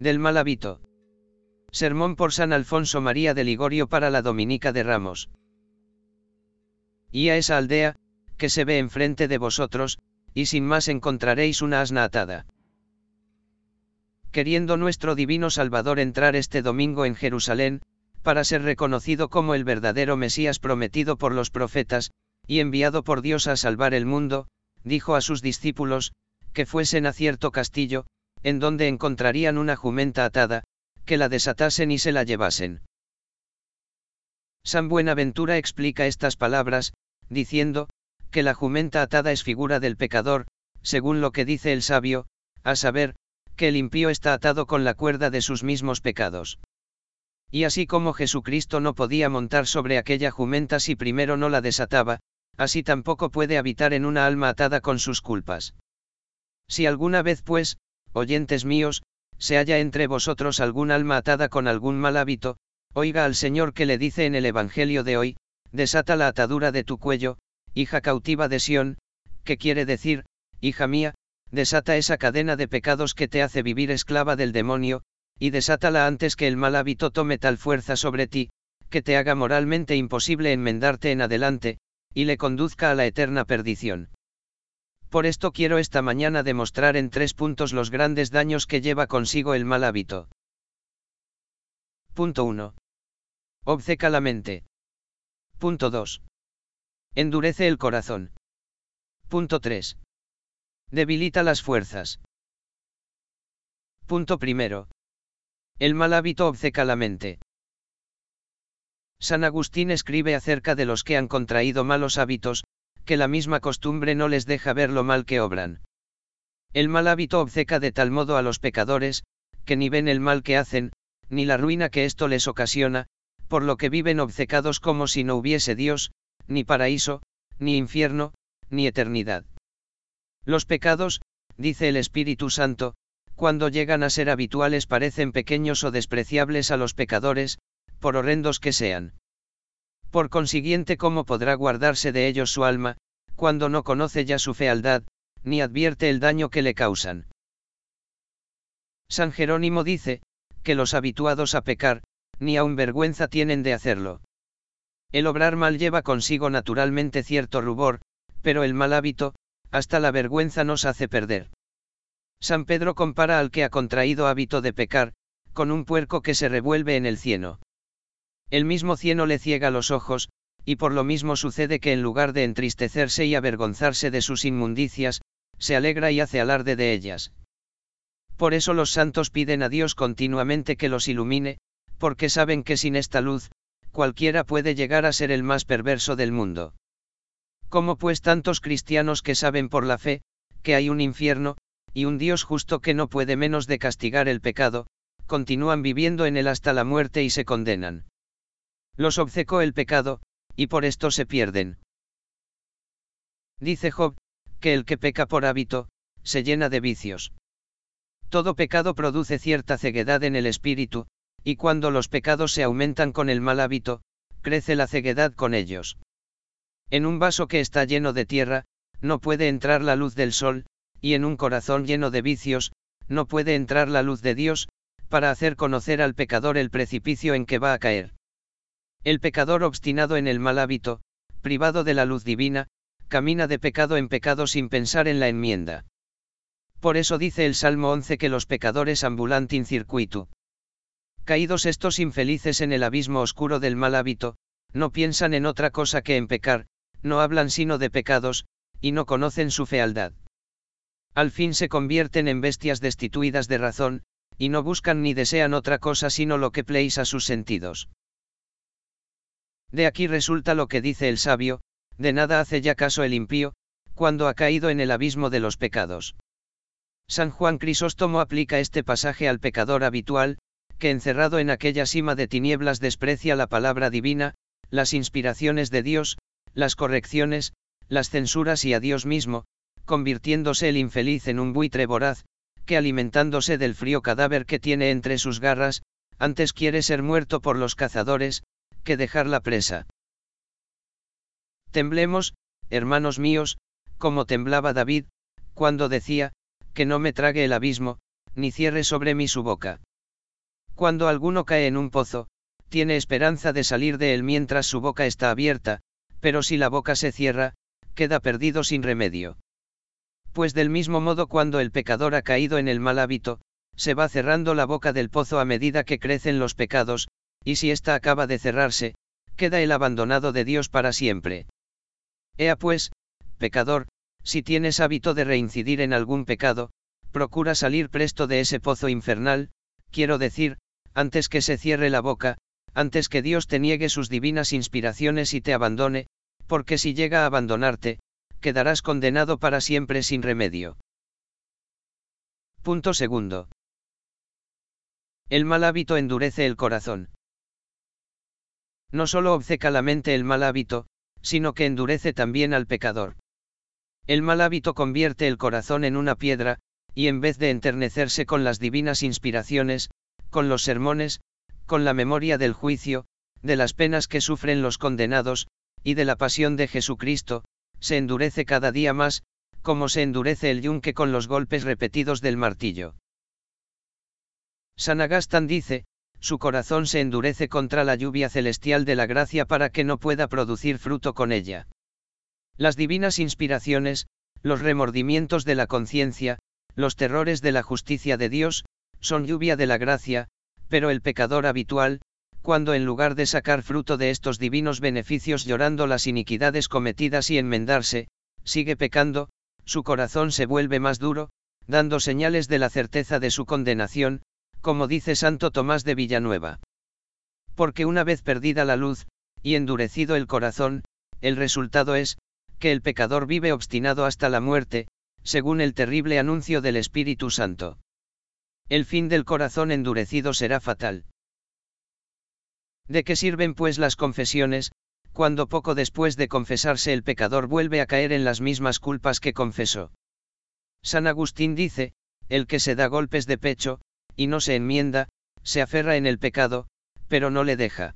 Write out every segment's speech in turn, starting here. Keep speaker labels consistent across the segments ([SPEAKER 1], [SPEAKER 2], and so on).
[SPEAKER 1] Del mal hábito. Sermón por San Alfonso María de Ligorio para la Dominica de Ramos. Y a esa aldea, que se ve enfrente de vosotros, y sin más encontraréis una asna atada. Queriendo nuestro divino Salvador entrar este domingo en Jerusalén, para ser reconocido como el verdadero Mesías prometido por los profetas, y enviado por Dios a salvar el mundo, dijo a sus discípulos, que fuesen a cierto castillo, en donde encontrarían una jumenta atada, que la desatasen y se la llevasen. San Buenaventura explica estas palabras, diciendo, que la jumenta atada es figura del pecador, según lo que dice el sabio, a saber, que el impío está atado con la cuerda de sus mismos pecados. Y así como Jesucristo no podía montar sobre aquella jumenta si primero no la desataba, así tampoco puede habitar en una alma atada con sus culpas. Si alguna vez pues, oyentes míos, se halla entre vosotros algún alma atada con algún mal hábito, oiga al Señor que le dice en el Evangelio de hoy, desata la atadura de tu cuello, hija cautiva de Sión, que quiere decir, hija mía, desata esa cadena de pecados que te hace vivir esclava del demonio, y desátala antes que el mal hábito tome tal fuerza sobre ti, que te haga moralmente imposible enmendarte en adelante, y le conduzca a la eterna perdición. Por esto quiero esta mañana demostrar en tres puntos los grandes daños que lleva consigo el mal hábito. Punto 1. Obceca la mente. Punto 2. Endurece el corazón. Punto 3. Debilita las fuerzas. Punto primero. El mal hábito obceca la mente. San Agustín escribe acerca de los que han contraído malos hábitos, que la misma costumbre no les deja ver lo mal que obran. El mal hábito obceca de tal modo a los pecadores, que ni ven el mal que hacen, ni la ruina que esto les ocasiona, por lo que viven obcecados como si no hubiese Dios, ni paraíso, ni infierno, ni eternidad. Los pecados, dice el Espíritu Santo, cuando llegan a ser habituales parecen pequeños o despreciables a los pecadores, por horrendos que sean. Por consiguiente, ¿cómo podrá guardarse de ellos su alma, cuando no conoce ya su fealdad, ni advierte el daño que le causan? San Jerónimo dice, que los habituados a pecar, ni aun vergüenza tienen de hacerlo. El obrar mal lleva consigo naturalmente cierto rubor, pero el mal hábito, hasta la vergüenza nos hace perder. San Pedro compara al que ha contraído hábito de pecar, con un puerco que se revuelve en el cieno. El mismo cieno le ciega los ojos, y por lo mismo sucede que en lugar de entristecerse y avergonzarse de sus inmundicias, se alegra y hace alarde de ellas. Por eso los santos piden a Dios continuamente que los ilumine, porque saben que sin esta luz, cualquiera puede llegar a ser el más perverso del mundo. Como pues tantos cristianos que saben por la fe, que hay un infierno, y un Dios justo que no puede menos de castigar el pecado, continúan viviendo en él hasta la muerte y se condenan. Los obcecó el pecado, y por esto se pierden. Dice Job, que el que peca por hábito, se llena de vicios. Todo pecado produce cierta ceguedad en el espíritu, y cuando los pecados se aumentan con el mal hábito, crece la ceguedad con ellos. En un vaso que está lleno de tierra, no puede entrar la luz del sol, y en un corazón lleno de vicios, no puede entrar la luz de Dios, para hacer conocer al pecador el precipicio en que va a caer. El pecador obstinado en el mal hábito, privado de la luz divina, camina de pecado en pecado sin pensar en la enmienda. Por eso dice el Salmo 11 que los pecadores ambulant in circuito. Caídos estos infelices en el abismo oscuro del mal hábito, no piensan en otra cosa que en pecar, no hablan sino de pecados, y no conocen su fealdad. Al fin se convierten en bestias destituidas de razón, y no buscan ni desean otra cosa sino lo que pleis a sus sentidos. De aquí resulta lo que dice el sabio, de nada hace ya caso el impío, cuando ha caído en el abismo de los pecados. San Juan Crisóstomo aplica este pasaje al pecador habitual, que encerrado en aquella sima de tinieblas desprecia la palabra divina, las inspiraciones de Dios, las correcciones, las censuras y a Dios mismo, convirtiéndose el infeliz en un buitre voraz, que alimentándose del frío cadáver que tiene entre sus garras, antes quiere ser muerto por los cazadores, que dejar la presa. Temblemos, hermanos míos, como temblaba David, cuando decía, que no me trague el abismo, ni cierre sobre mí su boca. Cuando alguno cae en un pozo, tiene esperanza de salir de él mientras su boca está abierta, pero si la boca se cierra, queda perdido sin remedio. Pues del mismo modo cuando el pecador ha caído en el mal hábito, se va cerrando la boca del pozo a medida que crecen los pecados, y si ésta acaba de cerrarse, queda el abandonado de Dios para siempre. Ea pues, pecador, si tienes hábito de reincidir en algún pecado, procura salir presto de ese pozo infernal, quiero decir, antes que se cierre la boca, antes que Dios te niegue sus divinas inspiraciones y te abandone, porque si llega a abandonarte, quedarás condenado para siempre sin remedio. Punto segundo. El mal hábito endurece el corazón. No solo obceca la mente el mal hábito, sino que endurece también al pecador. El mal hábito convierte el corazón en una piedra, y en vez de enternecerse con las divinas inspiraciones, con los sermones, con la memoria del juicio, de las penas que sufren los condenados, y de la pasión de Jesucristo, se endurece cada día más, como se endurece el yunque con los golpes repetidos del martillo. San Agustín dice, su corazón se endurece contra la lluvia celestial de la gracia para que no pueda producir fruto con ella. Las divinas inspiraciones, los remordimientos de la conciencia, los terrores de la justicia de Dios, son lluvia de la gracia, pero el pecador habitual, cuando en lugar de sacar fruto de estos divinos beneficios llorando las iniquidades cometidas y enmendarse, sigue pecando, su corazón se vuelve más duro, dando señales de la certeza de su condenación, como dice Santo Tomás de Villanueva. Porque una vez perdida la luz, y endurecido el corazón, el resultado es, que el pecador vive obstinado hasta la muerte, según el terrible anuncio del Espíritu Santo. El fin del corazón endurecido será fatal. ¿De qué sirven pues las confesiones, cuando poco después de confesarse el pecador vuelve a caer en las mismas culpas que confesó? San Agustín dice, el que se da golpes de pecho, y no se enmienda, se aferra en el pecado, pero no le deja.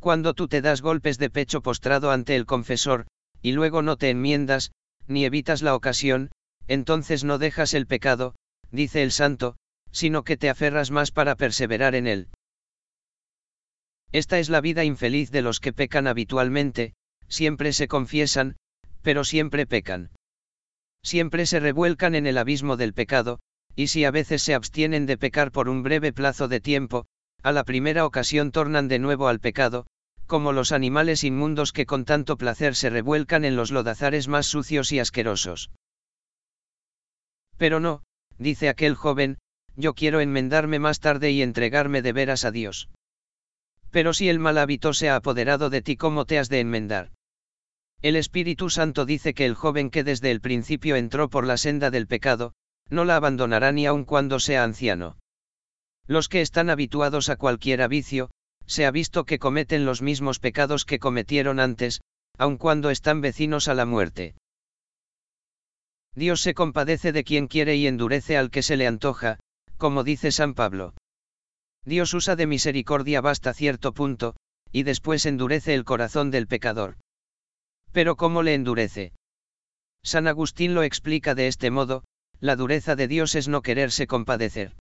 [SPEAKER 1] Cuando tú te das golpes de pecho postrado ante el confesor, y luego no te enmiendas, ni evitas la ocasión, entonces no dejas el pecado, dice el santo, sino que te aferras más para perseverar en él. Esta es la vida infeliz de los que pecan habitualmente, siempre se confiesan, pero siempre pecan. Siempre se revuelcan en el abismo del pecado, y si a veces se abstienen de pecar por un breve plazo de tiempo, a la primera ocasión tornan de nuevo al pecado, como los animales inmundos que con tanto placer se revuelcan en los lodazares más sucios y asquerosos. Pero no, dice aquel joven, yo quiero enmendarme más tarde y entregarme de veras a Dios. Pero si el mal hábito se ha apoderado de ti, ¿cómo te has de enmendar? El Espíritu Santo dice que el joven que desde el principio entró por la senda del pecado, no la abandonará ni aun cuando sea anciano. Los que están habituados a cualquier vicio, se ha visto que cometen los mismos pecados que cometieron antes, aun cuando están vecinos a la muerte. Dios se compadece de quien quiere y endurece al que se le antoja, como dice San Pablo. Dios usa de misericordia hasta cierto punto, y después endurece el corazón del pecador. Pero ¿cómo le endurece? San Agustín lo explica de este modo, la dureza de Dios es no quererse compadecer.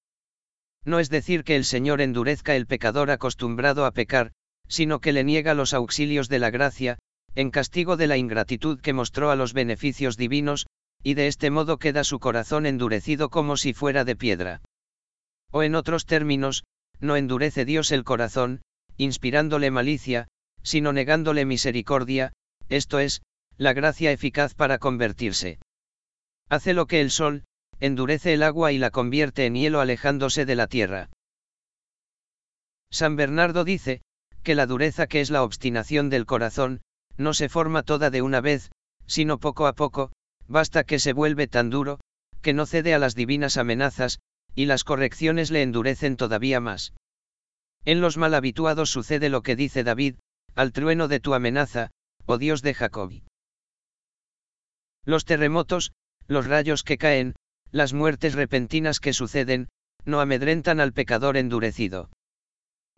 [SPEAKER 1] No es decir que el Señor endurezca el pecador acostumbrado a pecar, sino que le niega los auxilios de la gracia, en castigo de la ingratitud que mostró a los beneficios divinos, y de este modo queda su corazón endurecido como si fuera de piedra. O en otros términos, no endurece Dios el corazón, inspirándole malicia, sino negándole misericordia, esto es, la gracia eficaz para convertirse. Hace lo que el sol, endurece el agua y la convierte en hielo alejándose de la tierra. San Bernardo dice, que la dureza que es la obstinación del corazón, no se forma toda de una vez, sino poco a poco, basta que se vuelve tan duro, que no cede a las divinas amenazas, y las correcciones le endurecen todavía más. En los mal habituados sucede lo que dice David, al trueno de tu amenaza, oh Dios de Jacob. Los terremotos, los rayos que caen, las muertes repentinas que suceden, no amedrentan al pecador endurecido.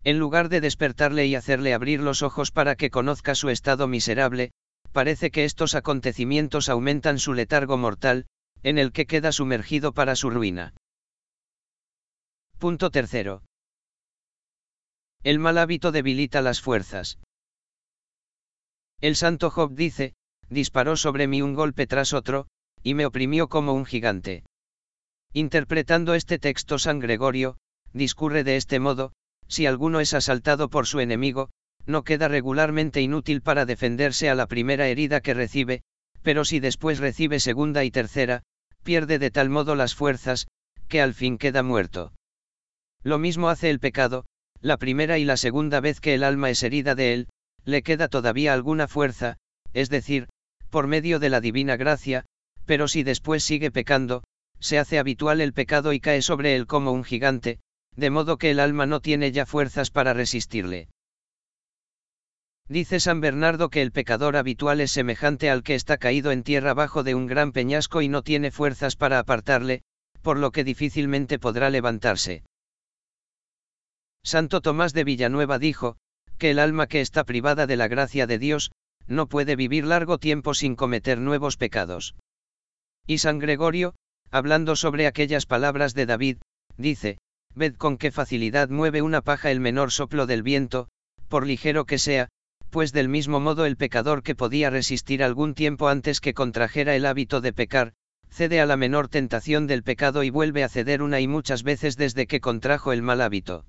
[SPEAKER 1] En lugar de despertarle y hacerle abrir los ojos para que conozca su estado miserable, parece que estos acontecimientos aumentan su letargo mortal, en el que queda sumergido para su ruina. Punto tercero. El mal hábito debilita las fuerzas. El santo Job dice, disparó sobre mí un golpe tras otro, y me oprimió como un gigante. Interpretando este texto San Gregorio, discurre de este modo, si alguno es asaltado por su enemigo, no queda regularmente inútil para defenderse a la primera herida que recibe, pero si después recibe segunda y tercera, pierde de tal modo las fuerzas, que al fin queda muerto. Lo mismo hace el pecado, la primera y la segunda vez que el alma es herida de él, le queda todavía alguna fuerza, es decir, por medio de la divina gracia, pero si después sigue pecando, se hace habitual el pecado y cae sobre él como un gigante, de modo que el alma no tiene ya fuerzas para resistirle. Dice San Bernardo que el pecador habitual es semejante al que está caído en tierra bajo de un gran peñasco y no tiene fuerzas para apartarle, por lo que difícilmente podrá levantarse. Santo Tomás de Villanueva dijo, que el alma que está privada de la gracia de Dios, no puede vivir largo tiempo sin cometer nuevos pecados. Y San Gregorio, hablando sobre aquellas palabras de David, dice, Ved con qué facilidad mueve una paja el menor soplo del viento, por ligero que sea, pues del mismo modo el pecador que podía resistir algún tiempo antes que contrajera el hábito de pecar, cede a la menor tentación del pecado y vuelve a ceder una y muchas veces desde que contrajo el mal hábito.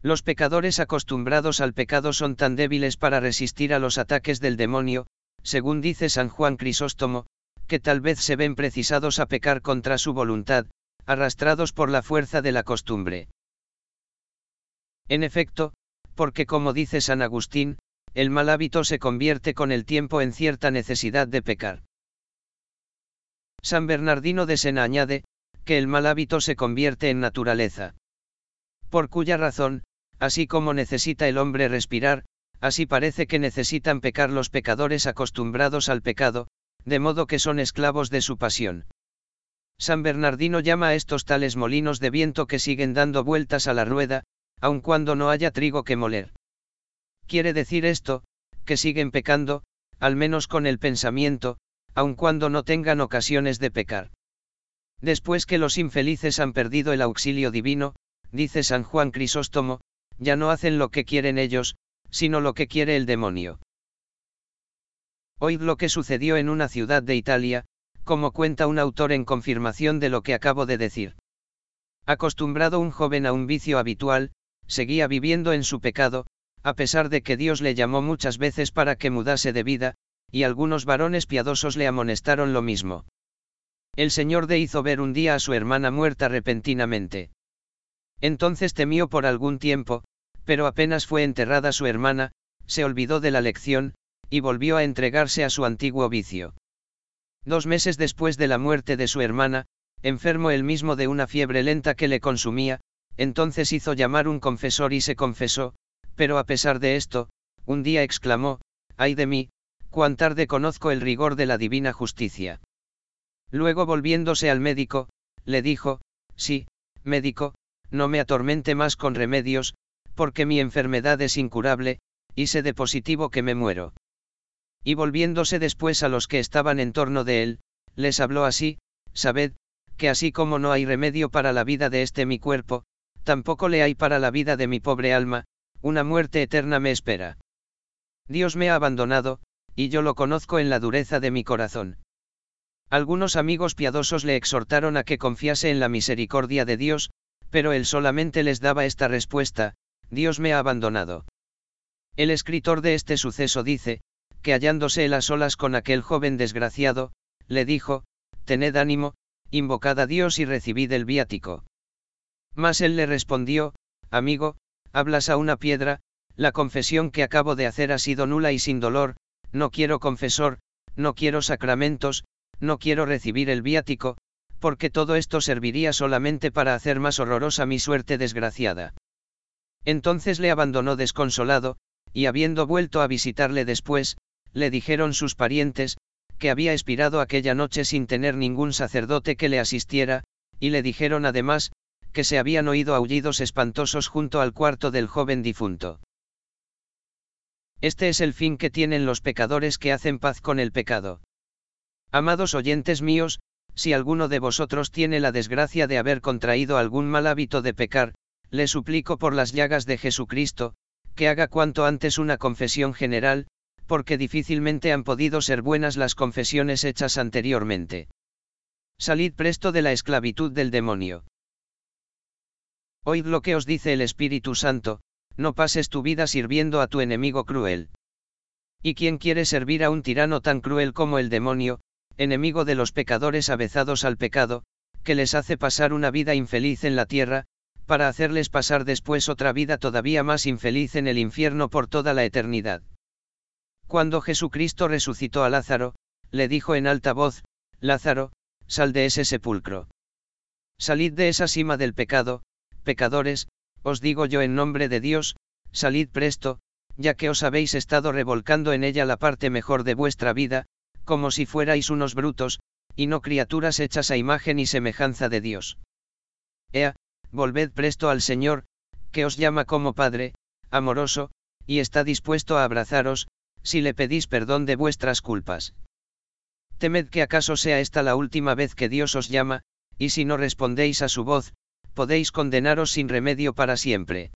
[SPEAKER 1] Los pecadores acostumbrados al pecado son tan débiles para resistir a los ataques del demonio, según dice San Juan Crisóstomo, que tal vez se ven precisados a pecar contra su voluntad, arrastrados por la fuerza de la costumbre. En efecto, porque como dice San Agustín, el mal hábito se convierte con el tiempo en cierta necesidad de pecar. San Bernardino de Sena añade, que el mal hábito se convierte en naturaleza. Por cuya razón, así como necesita el hombre respirar, así parece que necesitan pecar los pecadores acostumbrados al pecado, de modo que son esclavos de su pasión. San Bernardino llama a estos tales molinos de viento que siguen dando vueltas a la rueda, aun cuando no haya trigo que moler. Quiere decir esto, que siguen pecando, al menos con el pensamiento, aun cuando no tengan ocasiones de pecar. Después que los infelices han perdido el auxilio divino, dice San Juan Crisóstomo, ya no hacen lo que quieren ellos, sino lo que quiere el demonio. Oíd lo que sucedió en una ciudad de Italia, como cuenta un autor en confirmación de lo que acabo de decir. Acostumbrado un joven a un vicio habitual, seguía viviendo en su pecado, a pesar de que Dios le llamó muchas veces para que mudase de vida, y algunos varones piadosos le amonestaron lo mismo. El Señor de hizo ver un día a su hermana muerta repentinamente. Entonces temió por algún tiempo, pero apenas fue enterrada su hermana, se olvidó de la lección, y volvió a entregarse a su antiguo vicio. Dos meses después de la muerte de su hermana, enfermo él mismo de una fiebre lenta que le consumía, entonces hizo llamar un confesor y se confesó, pero a pesar de esto, un día exclamó, ay de mí, cuán tarde conozco el rigor de la divina justicia. Luego volviéndose al médico, le dijo, sí, médico, no me atormente más con remedios, porque mi enfermedad es incurable, y sé de positivo que me muero. Y volviéndose después a los que estaban en torno de él, les habló así, sabed, que así como no hay remedio para la vida de este mi cuerpo, tampoco le hay para la vida de mi pobre alma, una muerte eterna me espera. Dios me ha abandonado, y yo lo conozco en la dureza de mi corazón. Algunos amigos piadosos le exhortaron a que confiase en la misericordia de Dios, pero él solamente les daba esta respuesta, Dios me ha abandonado. El escritor de este suceso dice, que hallándose él a solas con aquel joven desgraciado, le dijo, Tened ánimo, invocad a Dios y recibid el viático. Mas él le respondió, Amigo, hablas a una piedra, la confesión que acabo de hacer ha sido nula y sin dolor, no quiero confesor, no quiero sacramentos, no quiero recibir el viático, porque todo esto serviría solamente para hacer más horrorosa mi suerte desgraciada. Entonces le abandonó desconsolado, y habiendo vuelto a visitarle después, le dijeron sus parientes, que había expirado aquella noche sin tener ningún sacerdote que le asistiera, y le dijeron además, que se habían oído aullidos espantosos junto al cuarto del joven difunto. Este es el fin que tienen los pecadores que hacen paz con el pecado. Amados oyentes míos, si alguno de vosotros tiene la desgracia de haber contraído algún mal hábito de pecar, le suplico por las llagas de Jesucristo, que haga cuanto antes una confesión general, porque difícilmente han podido ser buenas las confesiones hechas anteriormente. Salid presto de la esclavitud del demonio. Oíd lo que os dice el Espíritu Santo, no pases tu vida sirviendo a tu enemigo cruel. ¿Y quién quiere servir a un tirano tan cruel como el demonio, enemigo de los pecadores avezados al pecado, que les hace pasar una vida infeliz en la tierra, para hacerles pasar después otra vida todavía más infeliz en el infierno por toda la eternidad? Cuando Jesucristo resucitó a Lázaro, le dijo en alta voz, Lázaro, sal de ese sepulcro. Salid de esa cima del pecado, pecadores, os digo yo en nombre de Dios, salid presto, ya que os habéis estado revolcando en ella la parte mejor de vuestra vida, como si fuerais unos brutos, y no criaturas hechas a imagen y semejanza de Dios. Ea, volved presto al Señor, que os llama como Padre, amoroso, y está dispuesto a abrazaros, si le pedís perdón de vuestras culpas. Temed que acaso sea esta la última vez que Dios os llama, y si no respondéis a su voz, podéis condenaros sin remedio para siempre.